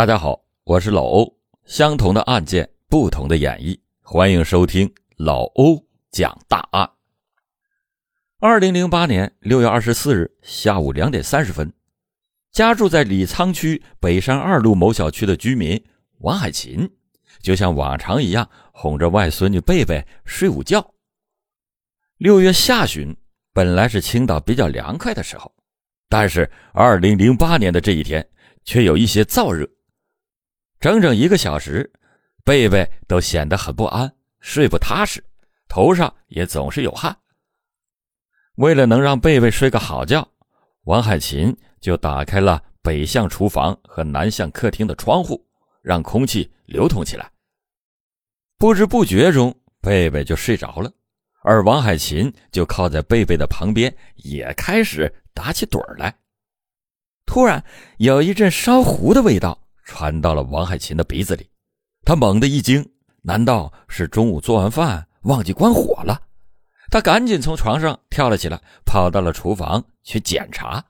大家好，我是老欧。相同的案件，不同的演绎，欢迎收听老欧讲大案。二零零八年六月二十四日下午两点三十分，家住在李沧区北山二路某小区的居民王海琴，就像往常一样哄着外孙女贝贝睡午觉。六月下旬本来是青岛比较凉快的时候，但是二零零八年的这一天却有一些燥热。整整一个小时，贝贝都显得很不安，睡不踏实，头上也总是有汗。为了能让贝贝睡个好觉，王海琴就打开了北向厨房和南向客厅的窗户，让空气流通起来。不知不觉中，贝贝就睡着了，而王海琴就靠在贝贝的旁边，也开始打起盹来。突然，有一阵烧糊的味道。传到了王海琴的鼻子里，他猛地一惊，难道是中午做完饭忘记关火了？他赶紧从床上跳了起来，跑到了厨房去检查。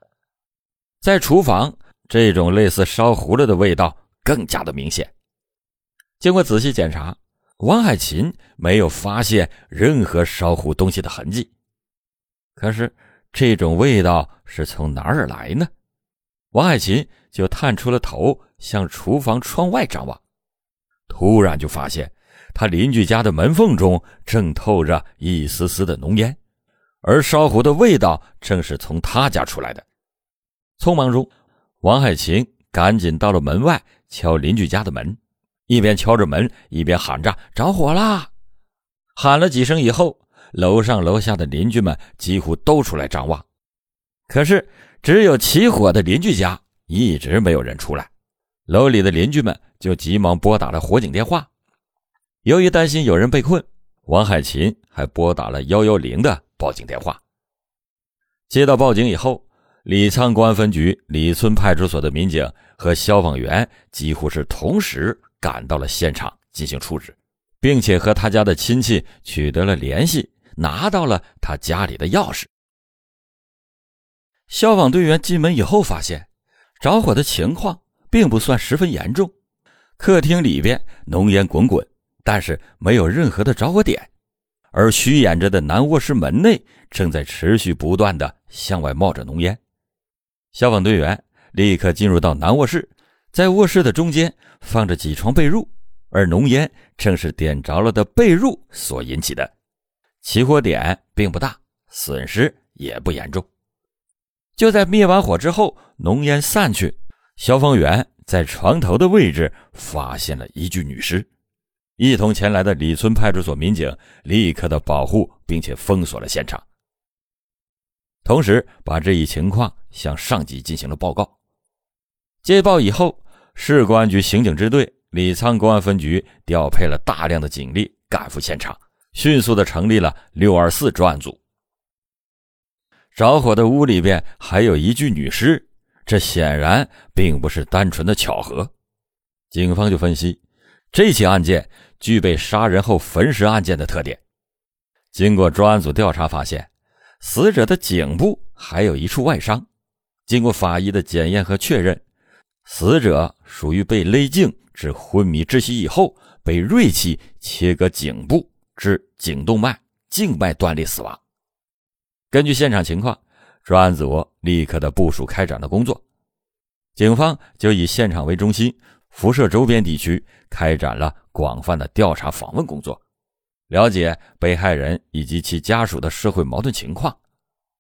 在厨房，这种类似烧糊了的味道更加的明显。经过仔细检查，王海琴没有发现任何烧糊东西的痕迹。可是，这种味道是从哪儿来呢？王海琴就探出了头。向厨房窗外张望，突然就发现他邻居家的门缝中正透着一丝丝的浓烟，而烧糊的味道正是从他家出来的。匆忙中，王海琴赶紧到了门外敲邻居家的门，一边敲着门，一边喊着“着火啦”。喊了几声以后，楼上楼下的邻居们几乎都出来张望，可是只有起火的邻居家一直没有人出来。楼里的邻居们就急忙拨打了火警电话。由于担心有人被困，王海琴还拨打了幺幺零的报警电话。接到报警以后，李沧公安分局李村派出所的民警和消防员几乎是同时赶到了现场进行处置，并且和他家的亲戚取得了联系，拿到了他家里的钥匙。消防队员进门以后发现，着火的情况。并不算十分严重，客厅里边浓烟滚滚，但是没有任何的着火点，而虚掩着的南卧室门内正在持续不断的向外冒着浓烟。消防队员立刻进入到南卧室，在卧室的中间放着几床被褥，而浓烟正是点着了的被褥所引起的，起火点并不大，损失也不严重。就在灭完火之后，浓烟散去。消防员在床头的位置发现了一具女尸，一同前来的李村派出所民警立刻的保护并且封锁了现场，同时把这一情况向上级进行了报告。接报以后，市公安局刑警支队、李沧公安分局调配了大量的警力赶赴现场，迅速的成立了六二四专案组。着火的屋里边还有一具女尸。这显然并不是单纯的巧合，警方就分析，这起案件具备杀人后焚尸案件的特点。经过专案组调查发现，死者的颈部还有一处外伤，经过法医的检验和确认，死者属于被勒颈致昏迷窒息以后，被锐器切割颈部至颈动脉、静脉断裂死亡。根据现场情况。专案组立刻的部署开展了工作，警方就以现场为中心，辐射周边地区，开展了广泛的调查访问工作，了解被害人以及其家属的社会矛盾情况，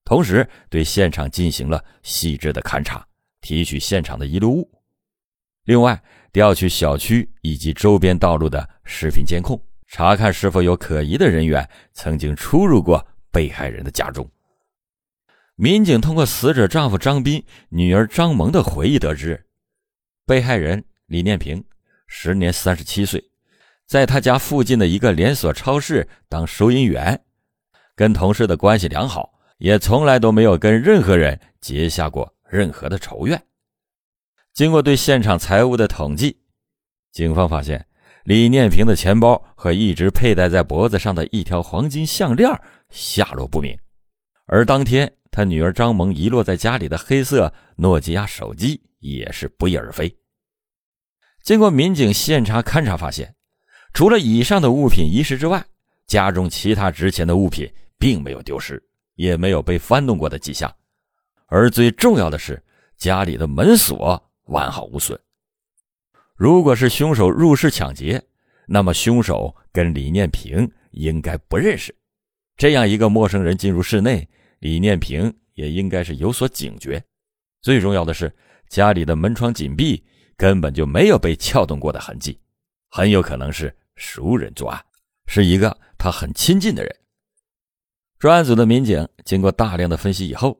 同时对现场进行了细致的勘查，提取现场的遗留物。另外，调取小区以及周边道路的视频监控，查看是否有可疑的人员曾经出入过被害人的家中。民警通过死者丈夫张斌、女儿张萌的回忆得知，被害人李念平时年三十七岁，在他家附近的一个连锁超市当收银员，跟同事的关系良好，也从来都没有跟任何人结下过任何的仇怨。经过对现场财物的统计，警方发现李念平的钱包和一直佩戴在脖子上的一条黄金项链下落不明，而当天。他女儿张萌遗落在家里的黑色诺基亚手机也是不翼而飞。经过民警现场勘查发现，除了以上的物品遗失之外，家中其他值钱的物品并没有丢失，也没有被翻动过的迹象。而最重要的是，家里的门锁完好无损。如果是凶手入室抢劫，那么凶手跟李念平应该不认识。这样一个陌生人进入室内，李念平也应该是有所警觉。最重要的是，家里的门窗紧闭，根本就没有被撬动过的痕迹，很有可能是熟人作案，是一个他很亲近的人。专案组的民警经过大量的分析以后。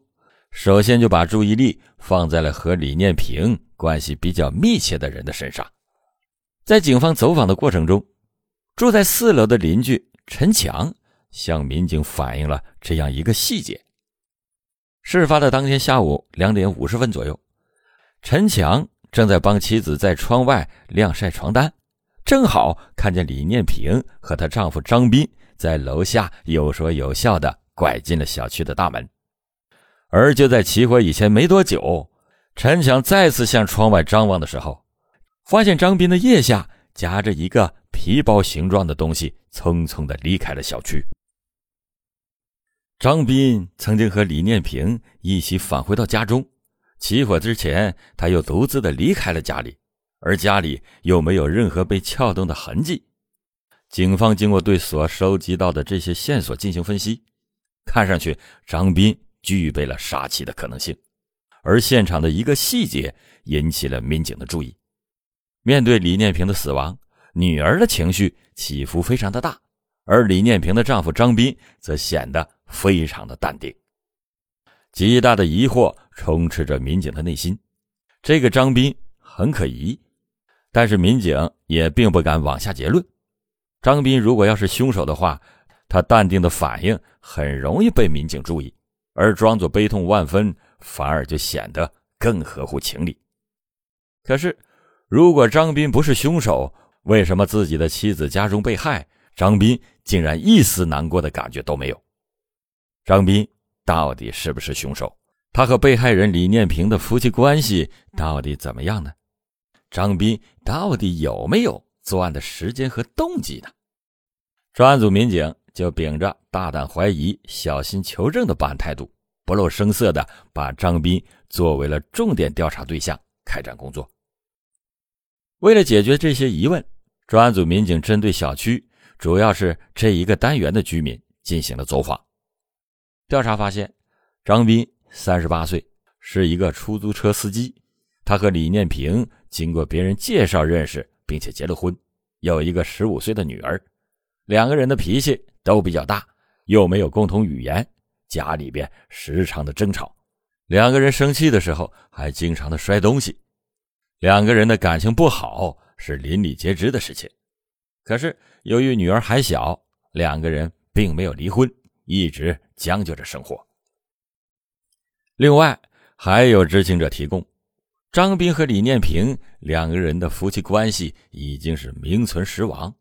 首先就把注意力放在了和李念平关系比较密切的人的身上。在警方走访的过程中，住在四楼的邻居陈强向民警反映了这样一个细节：事发的当天下午两点五十分左右，陈强正在帮妻子在窗外晾晒床单，正好看见李念平和她丈夫张斌在楼下有说有笑的拐进了小区的大门。而就在起火以前没多久，陈强再次向窗外张望的时候，发现张斌的腋下夹着一个皮包形状的东西，匆匆的离开了小区。张斌曾经和李念平一起返回到家中，起火之前他又独自的离开了家里，而家里又没有任何被撬动的痕迹。警方经过对所收集到的这些线索进行分析，看上去张斌。具备了杀妻的可能性，而现场的一个细节引起了民警的注意。面对李念平的死亡，女儿的情绪起伏非常的大，而李念平的丈夫张斌则显得非常的淡定。极大的疑惑充斥着民警的内心，这个张斌很可疑，但是民警也并不敢妄下结论。张斌如果要是凶手的话，他淡定的反应很容易被民警注意。而装作悲痛万分，反而就显得更合乎情理。可是，如果张斌不是凶手，为什么自己的妻子家中被害，张斌竟然一丝难过的感觉都没有？张斌到底是不是凶手？他和被害人李念平的夫妻关系到底怎么样呢？张斌到底有没有作案的时间和动机呢？专案组民警。就秉着大胆怀疑、小心求证的办案态度，不露声色的把张斌作为了重点调查对象开展工作。为了解决这些疑问，专案组民警针对小区，主要是这一个单元的居民进行了走访。调查发现，张斌三十八岁，是一个出租车司机。他和李念平经过别人介绍认识，并且结了婚，有一个十五岁的女儿。两个人的脾气。都比较大，又没有共同语言，家里边时常的争吵，两个人生气的时候还经常的摔东西，两个人的感情不好是邻里皆知的事情。可是由于女儿还小，两个人并没有离婚，一直将就着生活。另外还有知情者提供，张斌和李念平两个人的夫妻关系已经是名存实亡。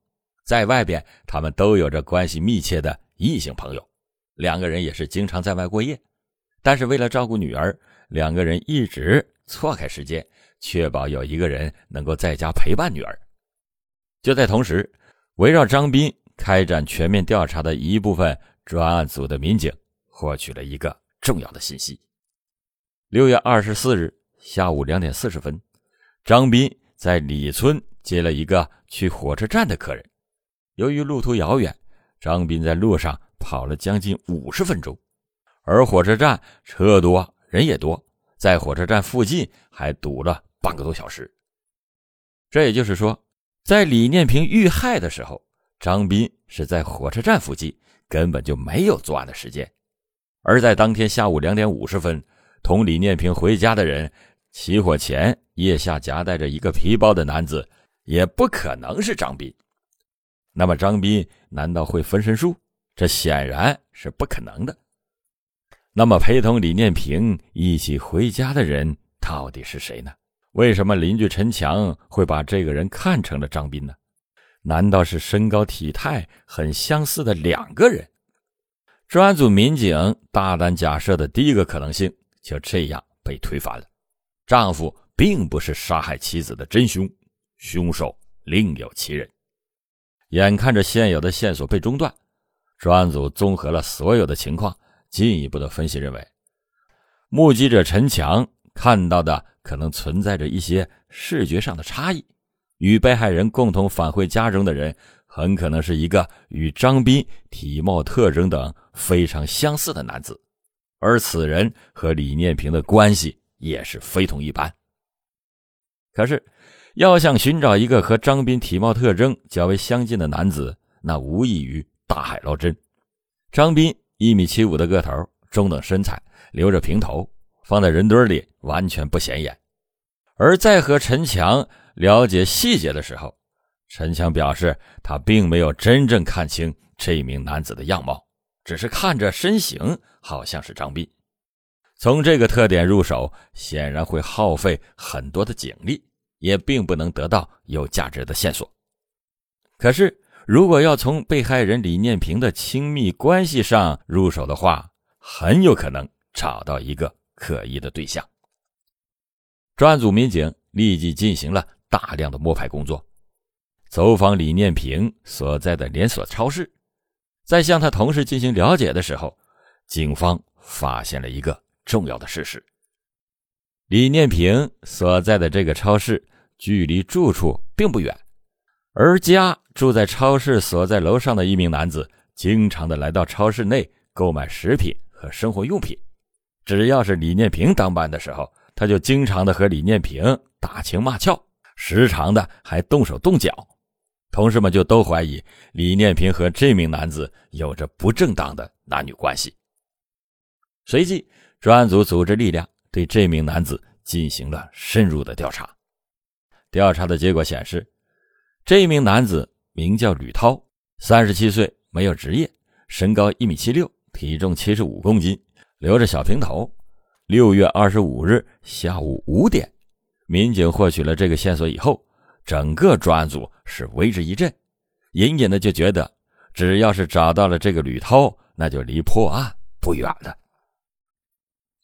在外边，他们都有着关系密切的异性朋友，两个人也是经常在外过夜。但是为了照顾女儿，两个人一直错开时间，确保有一个人能够在家陪伴女儿。就在同时，围绕张斌开展全面调查的一部分专案组的民警获取了一个重要的信息：六月二十四日下午两点四十分，张斌在李村接了一个去火车站的客人。由于路途遥远，张斌在路上跑了将近五十分钟，而火车站车多人也多，在火车站附近还堵了半个多小时。这也就是说，在李念平遇害的时候，张斌是在火车站附近，根本就没有作案的时间。而在当天下午两点五十分，同李念平回家的人，起火前腋下夹带着一个皮包的男子，也不可能是张斌。那么张斌难道会分身术？这显然是不可能的。那么陪同李念平一起回家的人到底是谁呢？为什么邻居陈强会把这个人看成了张斌呢？难道是身高体态很相似的两个人？专案组民警大胆假设的第一个可能性就这样被推翻了：丈夫并不是杀害妻子的真凶，凶手另有其人。眼看着现有的线索被中断，专案组综合了所有的情况，进一步的分析认为，目击者陈强看到的可能存在着一些视觉上的差异，与被害人共同返回家中的人很可能是一个与张斌体貌特征等非常相似的男子。而此人和李念平的关系也是非同一般。可是，要想寻找一个和张斌体貌特征较为相近的男子，那无异于大海捞针。张斌一米七五的个头，中等身材，留着平头，放在人堆里完全不显眼。而在和陈强了解细节的时候，陈强表示他并没有真正看清这名男子的样貌。只是看着身形好像是张斌，从这个特点入手，显然会耗费很多的警力，也并不能得到有价值的线索。可是，如果要从被害人李念平的亲密关系上入手的话，很有可能找到一个可疑的对象。专案组民警立即进行了大量的摸排工作，走访李念平所在的连锁超市。在向他同事进行了解的时候，警方发现了一个重要的事实：李念平所在的这个超市距离住处并不远，而家住在超市所在楼上的一名男子，经常的来到超市内购买食品和生活用品。只要是李念平当班的时候，他就经常的和李念平打情骂俏，时常的还动手动脚。同事们就都怀疑李念平和这名男子有着不正当的男女关系。随即，专案组组织力量对这名男子进行了深入的调查。调查的结果显示，这名男子名叫吕涛，三十七岁，没有职业，身高一米七六，体重七十五公斤，留着小平头。六月二十五日下午五点，民警获取了这个线索以后。整个专案组是为之一振，隐隐的就觉得，只要是找到了这个吕涛，那就离破案不远了。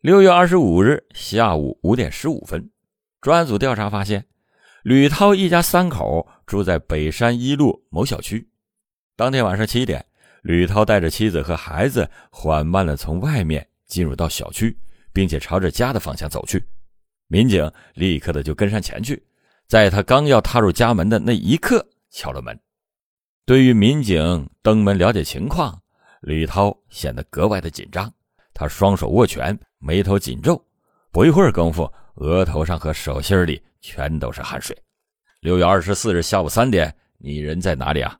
六月二十五日下午五点十五分，专案组调查发现，吕涛一家三口住在北山一路某小区。当天晚上七点，吕涛带着妻子和孩子缓慢的从外面进入到小区，并且朝着家的方向走去。民警立刻的就跟上前去。在他刚要踏入家门的那一刻，敲了门。对于民警登门了解情况，吕涛显得格外的紧张。他双手握拳，眉头紧皱，不一会儿功夫，额头上和手心里全都是汗水。六月二十四日下午三点，你人在哪里啊？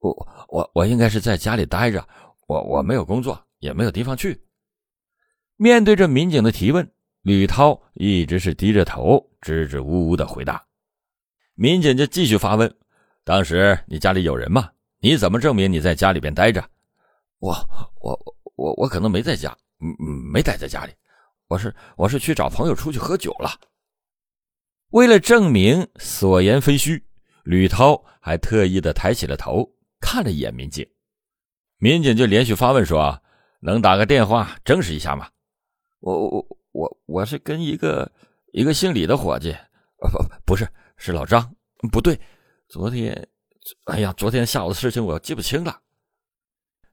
我我我应该是在家里待着，我我没有工作，也没有地方去。面对着民警的提问。吕涛一直是低着头，支支吾吾的回答。民警就继续发问：“当时你家里有人吗？你怎么证明你在家里边待着？”“我、我、我、我可能没在家，嗯嗯，没待在家里。我是我是去找朋友出去喝酒了。”为了证明所言非虚，吕涛还特意的抬起了头看了一眼民警。民警就连续发问说：“能打个电话证实一下吗？”“我、我。”我我是跟一个一个姓李的伙计，不不是是老张，不对，昨天，哎呀，昨天下午的事情我记不清了。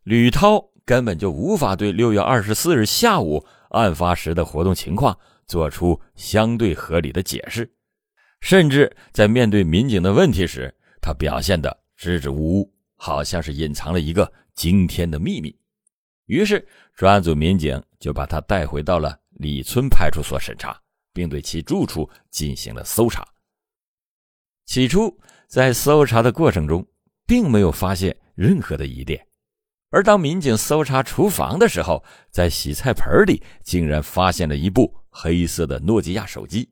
吕涛根本就无法对六月二十四日下午案发时的活动情况做出相对合理的解释，甚至在面对民警的问题时，他表现的支支吾吾，好像是隐藏了一个惊天的秘密。于是专案组民警就把他带回到了。李村派出所审查，并对其住处进行了搜查。起初，在搜查的过程中，并没有发现任何的疑点。而当民警搜查厨房的时候，在洗菜盆里竟然发现了一部黑色的诺基亚手机。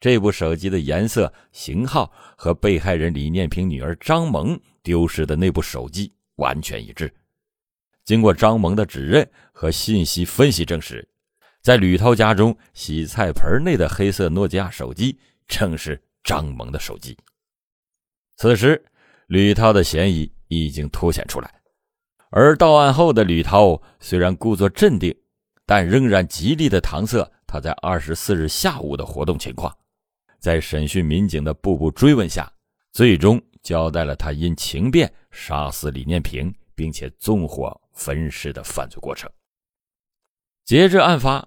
这部手机的颜色、型号和被害人李念平女儿张萌丢失的那部手机完全一致。经过张萌的指认和信息分析证实。在吕涛家中洗菜盆内的黑色诺基亚手机，正是张萌的手机。此时，吕涛的嫌疑已经凸显出来。而到案后的吕涛虽然故作镇定，但仍然极力的搪塞他在二十四日下午的活动情况。在审讯民警的步步追问下，最终交代了他因情变杀死李念平，并且纵火焚尸的犯罪过程。截至案发，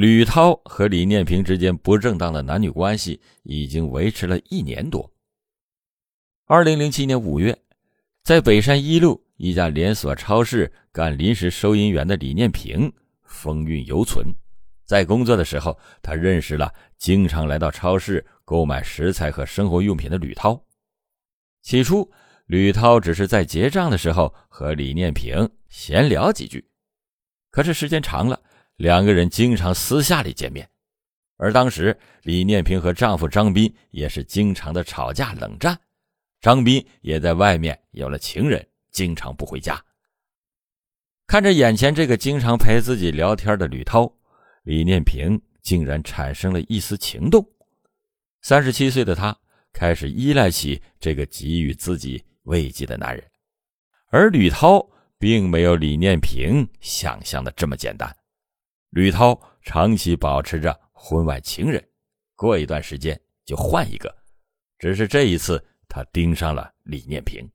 吕涛和李念平之间不正当的男女关系已经维持了一年多。二零零七年五月，在北山一路一家连锁超市干临时收银员的李念平风韵犹存。在工作的时候，他认识了经常来到超市购买食材和生活用品的吕涛。起初，吕涛只是在结账的时候和李念平闲聊几句，可是时间长了，两个人经常私下里见面。而当时，李念平和丈夫张斌也是经常的吵架冷战，张斌也在外面有了情人，经常不回家。看着眼前这个经常陪自己聊天的吕涛。李念平竟然产生了一丝情动，三十七岁的他开始依赖起这个给予自己慰藉的男人，而吕涛并没有李念平想象的这么简单。吕涛长期保持着婚外情人，过一段时间就换一个，只是这一次他盯上了李念平。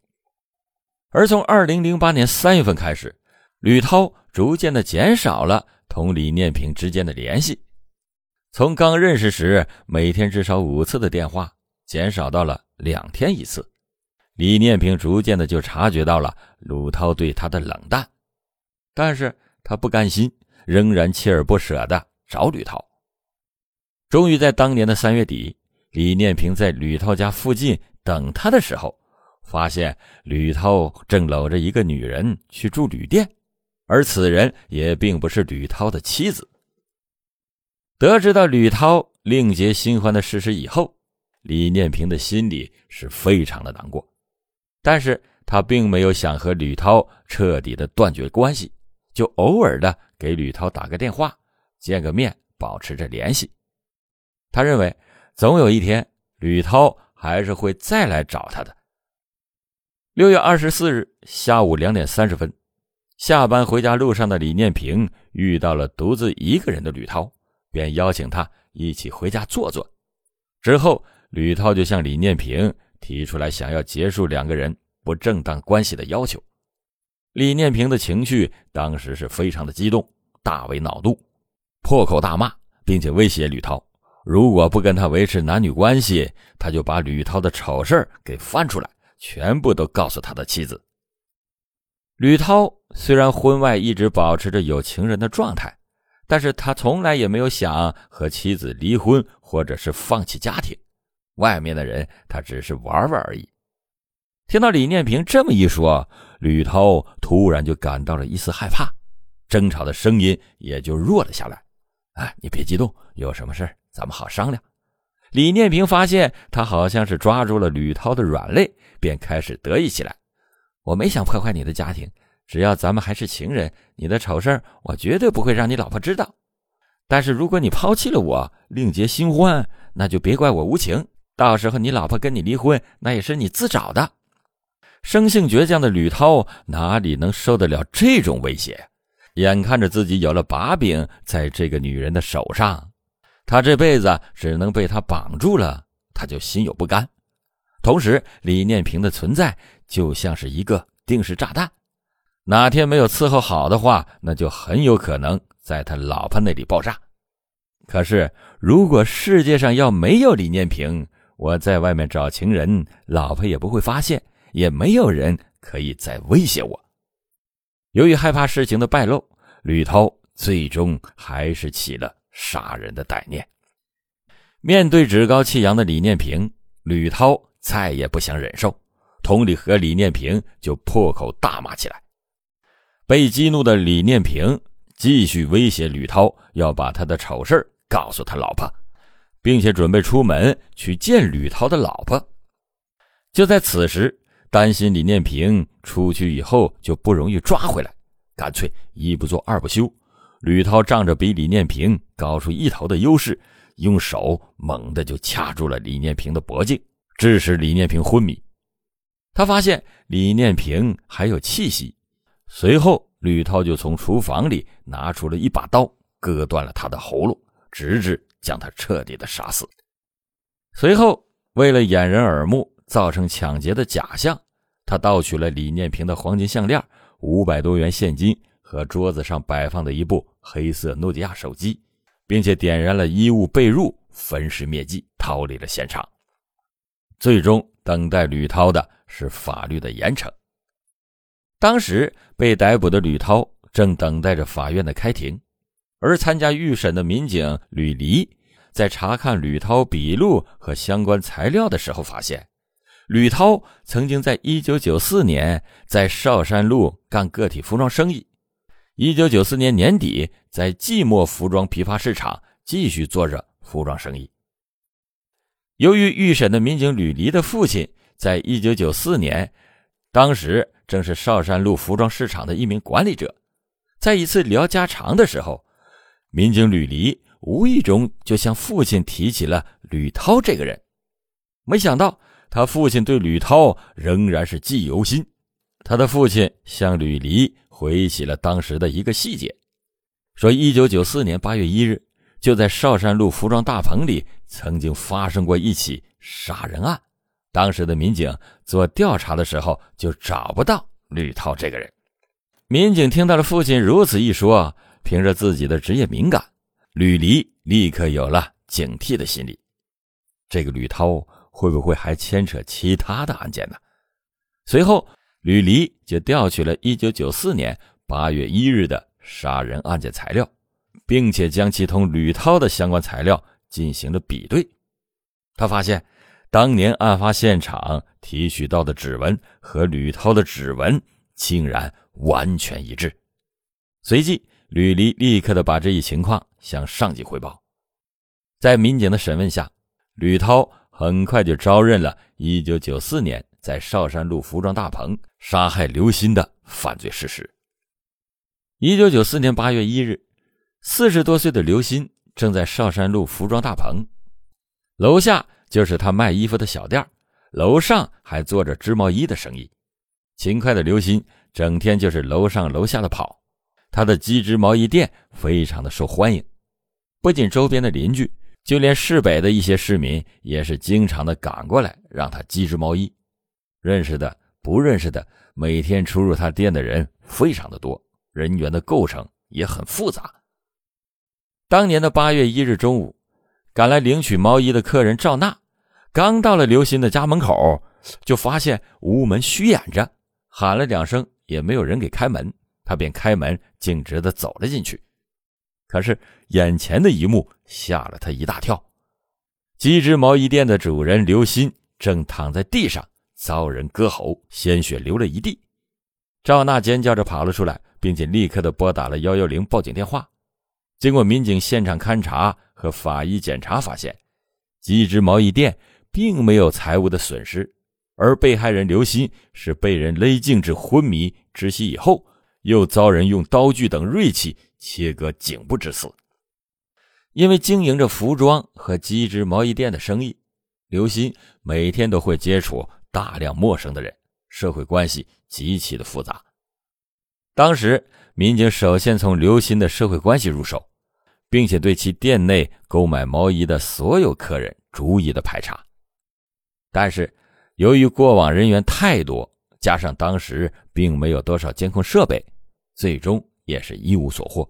而从二零零八年三月份开始，吕涛逐渐的减少了。同李念平之间的联系，从刚认识时每天至少五次的电话，减少到了两天一次。李念平逐渐的就察觉到了鲁涛对他的冷淡，但是他不甘心，仍然锲而不舍的找吕涛。终于在当年的三月底，李念平在吕涛家附近等他的时候，发现吕涛正搂着一个女人去住旅店。而此人也并不是吕涛的妻子。得知到吕涛另结新欢的事实以后，李念平的心里是非常的难过，但是他并没有想和吕涛彻底的断绝关系，就偶尔的给吕涛打个电话，见个面，保持着联系。他认为，总有一天吕涛还是会再来找他的。六月二十四日下午两点三十分。下班回家路上的李念平遇到了独自一个人的吕涛，便邀请他一起回家坐坐。之后，吕涛就向李念平提出来想要结束两个人不正当关系的要求。李念平的情绪当时是非常的激动，大为恼怒，破口大骂，并且威胁吕涛，如果不跟他维持男女关系，他就把吕涛的丑事给翻出来，全部都告诉他的妻子。吕涛虽然婚外一直保持着有情人的状态，但是他从来也没有想和妻子离婚或者是放弃家庭。外面的人他只是玩玩而已。听到李念平这么一说，吕涛突然就感到了一丝害怕，争吵的声音也就弱了下来。哎，你别激动，有什么事咱们好商量。李念平发现他好像是抓住了吕涛的软肋，便开始得意起来。我没想破坏你的家庭，只要咱们还是情人，你的丑事我绝对不会让你老婆知道。但是如果你抛弃了我，另结新欢，那就别怪我无情。到时候你老婆跟你离婚，那也是你自找的。生性倔强的吕涛哪里能受得了这种威胁？眼看着自己有了把柄在这个女人的手上，他这辈子只能被她绑住了，他就心有不甘。同时，李念平的存在。就像是一个定时炸弹，哪天没有伺候好的话，那就很有可能在他老婆那里爆炸。可是，如果世界上要没有李念平，我在外面找情人，老婆也不会发现，也没有人可以再威胁我。由于害怕事情的败露，吕涛最终还是起了杀人的歹念。面对趾高气扬的李念平，吕涛再也不想忍受。同理和李念平就破口大骂起来，被激怒的李念平继续威胁吕涛，要把他的丑事告诉他老婆，并且准备出门去见吕涛的老婆。就在此时，担心李念平出去以后就不容易抓回来，干脆一不做二不休，吕涛仗着比李念平高出一头的优势，用手猛地就掐住了李念平的脖颈，致使李念平昏迷。他发现李念平还有气息，随后吕涛就从厨房里拿出了一把刀，割断了他的喉咙，直至将他彻底的杀死。随后，为了掩人耳目，造成抢劫的假象，他盗取了李念平的黄金项链、五百多元现金和桌子上摆放的一部黑色诺基亚手机，并且点燃了衣物被褥，焚尸灭迹，逃离了现场。最终，等待吕涛的是法律的严惩。当时被逮捕的吕涛正等待着法院的开庭，而参加预审的民警吕黎在查看吕涛笔录和相关材料的时候，发现吕涛曾经在1994年在韶山路干个体服装生意，1994年年底在即墨服装批发市场继续做着服装生意。由于预审的民警吕黎的父亲在1994年，当时正是韶山路服装市场的一名管理者，在一次聊家常的时候，民警吕黎无意中就向父亲提起了吕涛这个人。没想到他父亲对吕涛仍然是记忆犹新。他的父亲向吕黎回忆起了当时的一个细节，说1994年8月1日。就在韶山路服装大棚里，曾经发生过一起杀人案。当时的民警做调查的时候，就找不到吕涛这个人。民警听到了父亲如此一说，凭着自己的职业敏感，吕黎立刻有了警惕的心理。这个吕涛会不会还牵扯其他的案件呢？随后，吕黎就调取了1994年8月1日的杀人案件材料。并且将其同吕涛的相关材料进行了比对，他发现当年案发现场提取到的指纹和吕涛的指纹竟然完全一致。随即，吕黎立刻的把这一情况向上级汇报。在民警的审问下，吕涛很快就招认了1994年在韶山路服装大棚杀害刘鑫的犯罪事实。1994年8月1日。四十多岁的刘鑫正在韶山路服装大棚，楼下就是他卖衣服的小店，楼上还做着织毛衣的生意。勤快的刘鑫整天就是楼上楼下的跑，他的机织毛衣店非常的受欢迎，不仅周边的邻居，就连市北的一些市民也是经常的赶过来让他机织毛衣。认识的、不认识的，每天出入他店的人非常的多，人员的构成也很复杂。当年的八月一日中午，赶来领取毛衣的客人赵娜，刚到了刘鑫的家门口，就发现屋门虚掩着，喊了两声也没有人给开门，他便开门径直的走了进去。可是眼前的一幕吓了他一大跳，机织毛衣店的主人刘鑫正躺在地上遭人割喉，鲜血流了一地。赵娜尖叫着跑了出来，并且立刻的拨打了幺幺零报警电话。经过民警现场勘查和法医检查，发现机织毛衣店并没有财物的损失，而被害人刘鑫是被人勒颈致昏迷窒息以后，又遭人用刀具等锐器切割颈部致死。因为经营着服装和机织毛衣店的生意，刘鑫每天都会接触大量陌生的人，社会关系极其的复杂。当时。民警首先从刘鑫的社会关系入手，并且对其店内购买毛衣的所有客人逐一的排查。但是，由于过往人员太多，加上当时并没有多少监控设备，最终也是一无所获。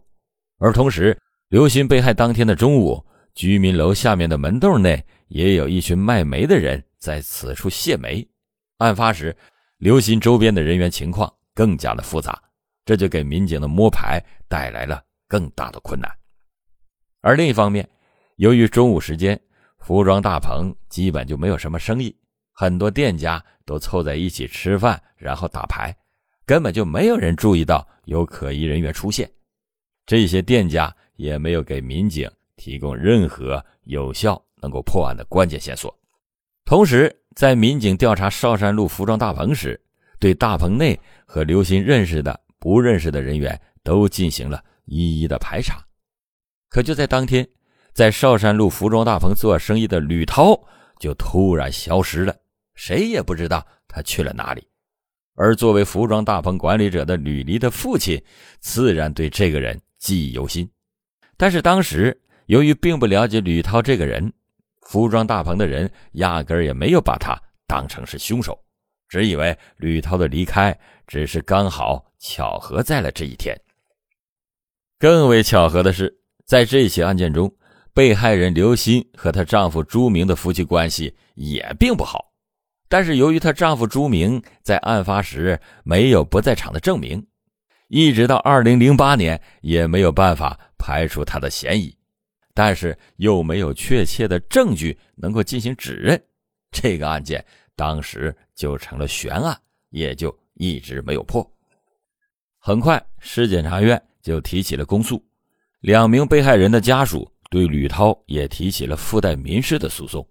而同时，刘鑫被害当天的中午，居民楼下面的门洞内也有一群卖煤的人在此处卸煤。案发时，刘鑫周边的人员情况更加的复杂。这就给民警的摸排带来了更大的困难，而另一方面，由于中午时间，服装大棚基本就没有什么生意，很多店家都凑在一起吃饭，然后打牌，根本就没有人注意到有可疑人员出现。这些店家也没有给民警提供任何有效能够破案的关键线索。同时，在民警调查韶山路服装大棚时，对大棚内和刘鑫认识的。不认识的人员都进行了一一的排查，可就在当天，在韶山路服装大棚做生意的吕涛就突然消失了，谁也不知道他去了哪里。而作为服装大棚管理者的吕黎的父亲，自然对这个人记忆犹新。但是当时由于并不了解吕涛这个人，服装大棚的人压根儿也没有把他当成是凶手，只以为吕涛的离开只是刚好巧合在了这一天。更为巧合的是，在这起案件中，被害人刘鑫和她丈夫朱明的夫妻关系也并不好。但是由于她丈夫朱明在案发时没有不在场的证明，一直到二零零八年也没有办法排除他的嫌疑。但是又没有确切的证据能够进行指认，这个案件当时就成了悬案，也就一直没有破。很快，市检察院就提起了公诉，两名被害人的家属对吕涛也提起了附带民事的诉讼。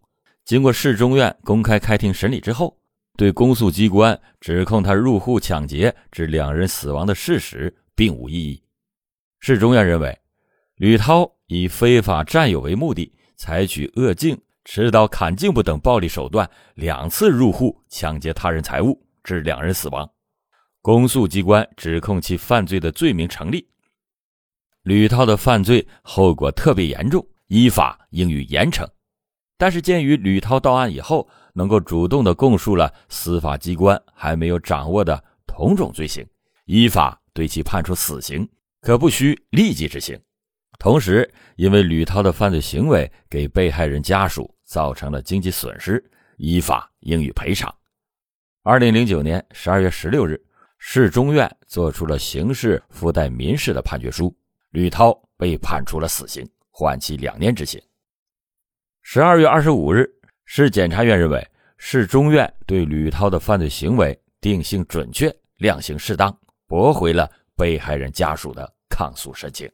经过市中院公开开庭审理之后，对公诉机关指控他入户抢劫致两人死亡的事实并无异议。市中院认为，吕涛。以非法占有为目的，采取扼颈、持刀砍颈部等暴力手段，两次入户抢劫他人财物，致两人死亡。公诉机关指控其犯罪的罪名成立。吕涛的犯罪后果特别严重，依法应予严惩。但是，鉴于吕涛到案以后能够主动的供述了司法机关还没有掌握的同种罪行，依法对其判处死刑，可不需立即执行。同时，因为吕涛的犯罪行为给被害人家属造成了经济损失，依法应予赔偿。二零零九年十二月十六日，市中院作出了刑事附带民事的判决书，吕涛被判处了死刑，缓期两年执行。十二月二十五日，市检察院认为市中院对吕涛的犯罪行为定性准确、量刑适当，驳回了被害人家属的抗诉申请。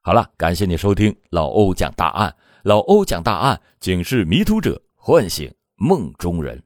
好了，感谢你收听老欧讲大案。老欧讲大案，警示迷途者，唤醒梦中人。